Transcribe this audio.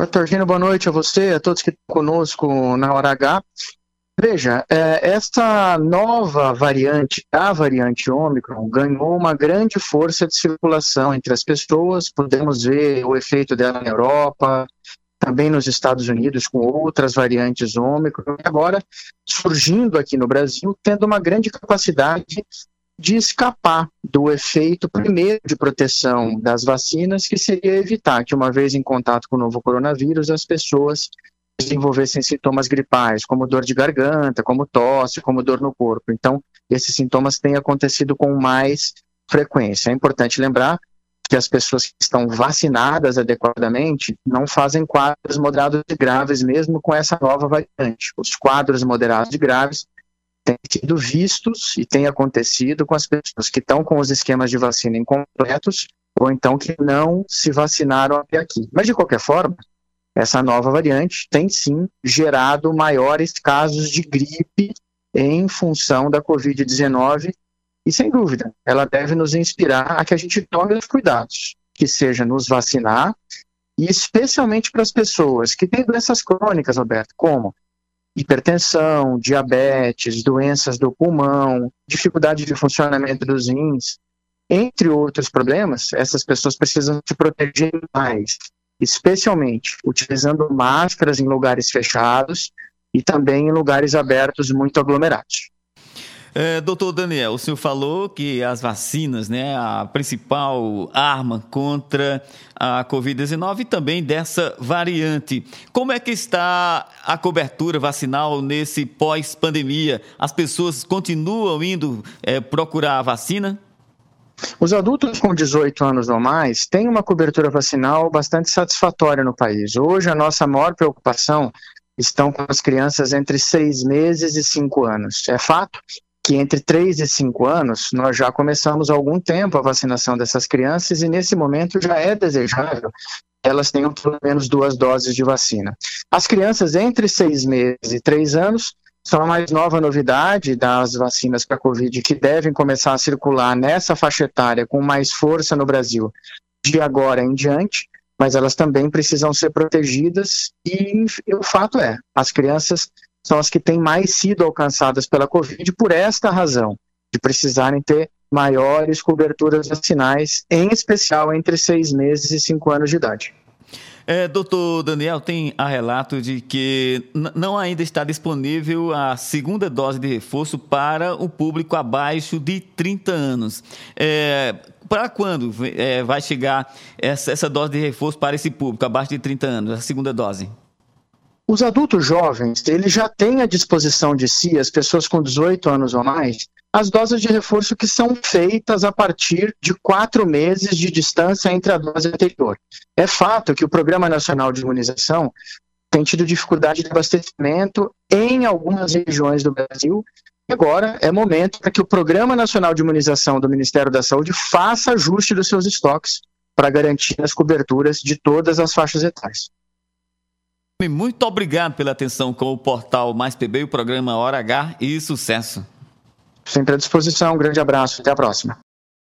Doutor Gino, boa noite a você, a todos que estão conosco na hora H. Veja, é, essa nova variante, a variante Ômicron, ganhou uma grande força de circulação entre as pessoas. Podemos ver o efeito dela na Europa, também nos Estados Unidos, com outras variantes Ômicron, e agora surgindo aqui no Brasil, tendo uma grande capacidade de escapar do efeito primeiro de proteção das vacinas, que seria evitar que, uma vez em contato com o novo coronavírus, as pessoas desenvolvessem sintomas gripais, como dor de garganta, como tosse, como dor no corpo. Então, esses sintomas têm acontecido com mais frequência. É importante lembrar que as pessoas que estão vacinadas adequadamente não fazem quadros moderados e graves, mesmo com essa nova variante. Os quadros moderados e graves têm sido vistos e têm acontecido com as pessoas que estão com os esquemas de vacina incompletos ou então que não se vacinaram até aqui. Mas, de qualquer forma, essa nova variante tem sim gerado maiores casos de gripe em função da Covid-19 e, sem dúvida, ela deve nos inspirar a que a gente tome os cuidados, que seja nos vacinar e especialmente para as pessoas que têm doenças crônicas, Roberto, como hipertensão, diabetes, doenças do pulmão, dificuldade de funcionamento dos rins, entre outros problemas, essas pessoas precisam se proteger mais especialmente utilizando máscaras em lugares fechados e também em lugares abertos muito aglomerados. É, doutor Daniel, o senhor falou que as vacinas, né, a principal arma contra a Covid-19 e também dessa variante. Como é que está a cobertura vacinal nesse pós-pandemia? As pessoas continuam indo é, procurar a vacina? Os adultos com 18 anos ou mais têm uma cobertura vacinal bastante satisfatória no país. Hoje, a nossa maior preocupação estão com as crianças entre 6 meses e 5 anos. É fato que entre 3 e 5 anos nós já começamos há algum tempo a vacinação dessas crianças e nesse momento já é desejável que elas tenham pelo menos duas doses de vacina. As crianças entre 6 meses e 3 anos são a mais nova novidade das vacinas para a Covid que devem começar a circular nessa faixa etária com mais força no Brasil de agora em diante, mas elas também precisam ser protegidas e o fato é, as crianças são as que têm mais sido alcançadas pela Covid por esta razão, de precisarem ter maiores coberturas vacinais, em especial entre seis meses e cinco anos de idade. É, doutor Daniel, tem a relato de que não ainda está disponível a segunda dose de reforço para o público abaixo de 30 anos. É, para quando é, vai chegar essa, essa dose de reforço para esse público abaixo de 30 anos, a segunda dose? Os adultos jovens, eles já têm à disposição de si, as pessoas com 18 anos ou mais, as doses de reforço que são feitas a partir de quatro meses de distância entre a dose anterior. É fato que o Programa Nacional de Imunização tem tido dificuldade de abastecimento em algumas regiões do Brasil. Agora é momento para que o Programa Nacional de Imunização do Ministério da Saúde faça ajuste dos seus estoques para garantir as coberturas de todas as faixas etárias. Muito obrigado pela atenção com o portal Mais PB e o programa Hora H e sucesso. Sempre à disposição. Um grande abraço. Até a próxima.